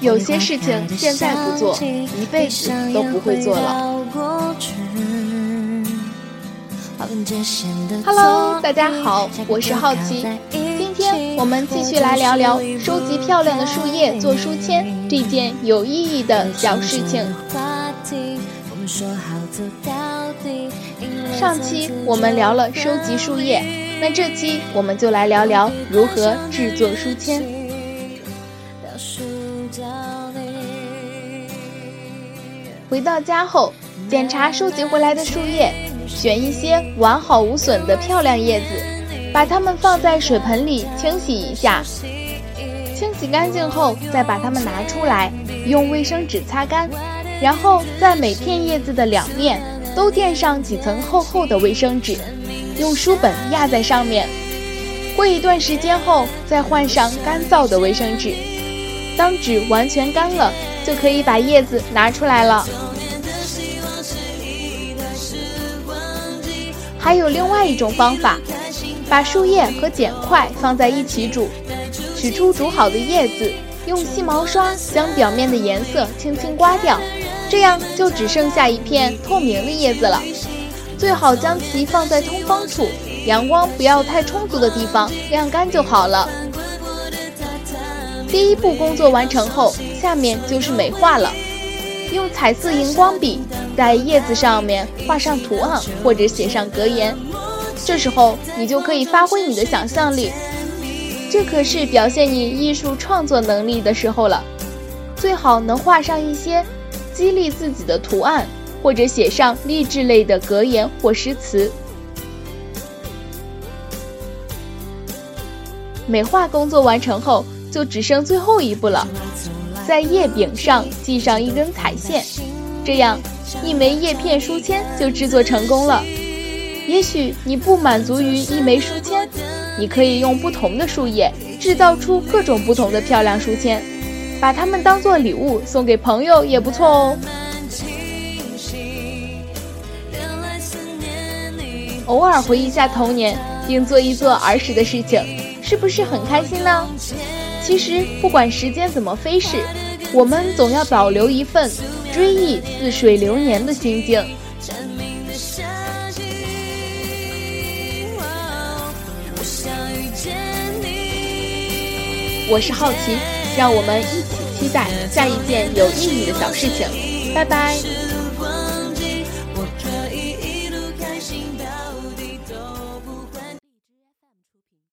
有些事情现在不做，一辈子都不会做了。Hello，大家好，我是好奇。今天我们继续来聊聊收集漂亮的树叶做书签这件有意义的小事情。上期我们聊了收集树叶，那这期我们就来聊聊如何制作书签。回到家后，检查收集回来的树叶，选一些完好无损的漂亮叶子，把它们放在水盆里清洗一下。清洗干净后，再把它们拿出来，用卫生纸擦干，然后在每片叶子的两面都垫上几层厚厚的卫生纸，用书本压在上面。过一段时间后，再换上干燥的卫生纸。当纸完全干了。就可以把叶子拿出来了。还有另外一种方法，把树叶和碱块放在一起煮，取出煮好的叶子，用细毛刷将表面的颜色轻轻刮掉，这样就只剩下一片透明的叶子了。最好将其放在通风处，阳光不要太充足的地方晾干就好了。第一步工作完成后，下面就是美化了。用彩色荧光笔在叶子上面画上图案或者写上格言，这时候你就可以发挥你的想象力。这可是表现你艺术创作能力的时候了。最好能画上一些激励自己的图案，或者写上励志类的格言或诗词。美化工作完成后。就只剩最后一步了，在叶柄上系上一根彩线，这样一枚叶片书签就制作成功了。也许你不满足于一枚书签，你可以用不同的树叶制造出各种不同的漂亮书签，把它们当做礼物送给朋友也不错哦。偶尔回忆一下童年，并做一做儿时的事情，是不是很开心呢？其实，不管时间怎么飞逝，我们总要保留一份追忆似水流年的心境。我是好奇，让我们一起期待下一件有意义的小事情。拜拜。